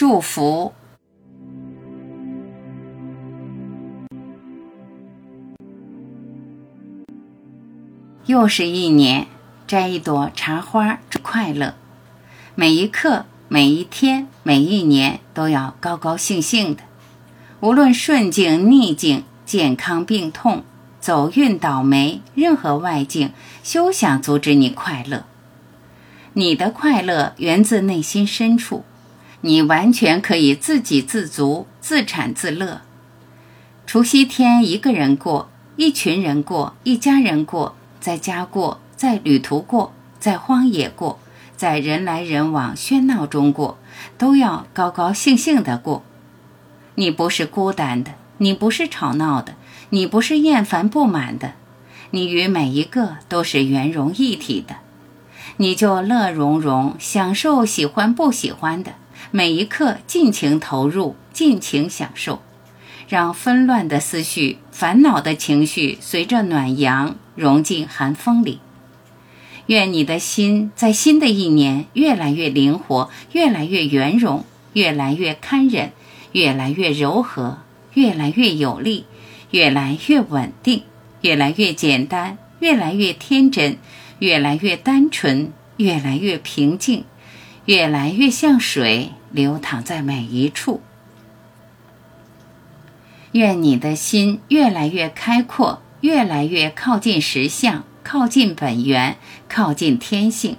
祝福。又是一年，摘一朵茶花，快乐。每一刻、每一天、每一年，都要高高兴兴的。无论顺境逆境、健康病痛、走运倒霉，任何外境，休想阻止你快乐。你的快乐源自内心深处，你完全可以自给自足、自产自乐。除夕天，一个人过，一群人过，一家人过。在家过，在旅途过，在荒野过，在人来人往喧闹中过，都要高高兴兴的过。你不是孤单的，你不是吵闹的，你不是厌烦不满的，你与每一个都是圆融一体的。你就乐融融，享受喜欢不喜欢的，每一刻尽情投入，尽情享受。让纷乱的思绪、烦恼的情绪随着暖阳融进寒风里。愿你的心在新的一年越来越灵活，越来越圆融，越来越堪忍，越来越柔和，越来越有力，越来越稳定，越来越简单，越来越天真，越来越单纯，越来越平静，越来越像水流淌在每一处。愿你的心越来越开阔，越来越靠近实相，靠近本源，靠近天性，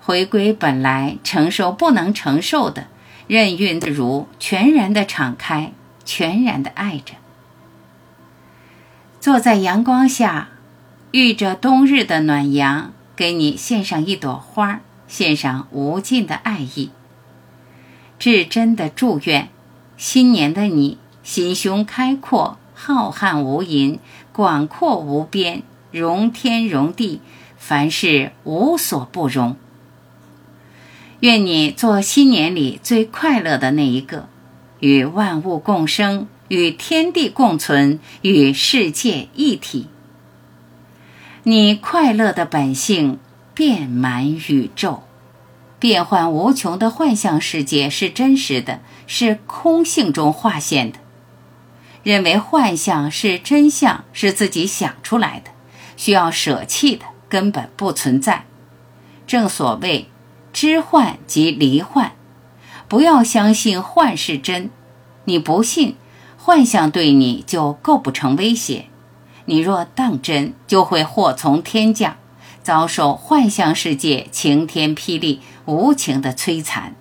回归本来，承受不能承受的，任运自如，全然的敞开，全然的爱着。坐在阳光下，遇着冬日的暖阳，给你献上一朵花儿，献上无尽的爱意，至真的祝愿，新年的你。心胸开阔，浩瀚无垠，广阔无边，容天容地，凡事无所不容。愿你做新年里最快乐的那一个，与万物共生，与天地共存，与世界一体。你快乐的本性遍满宇宙，变幻无穷的幻象世界是真实的，是空性中化现的。认为幻象是真相，是自己想出来的，需要舍弃的，根本不存在。正所谓知幻即离幻，不要相信幻是真。你不信，幻象对你就构不成威胁。你若当真，就会祸从天降，遭受幻象世界晴天霹雳、无情的摧残。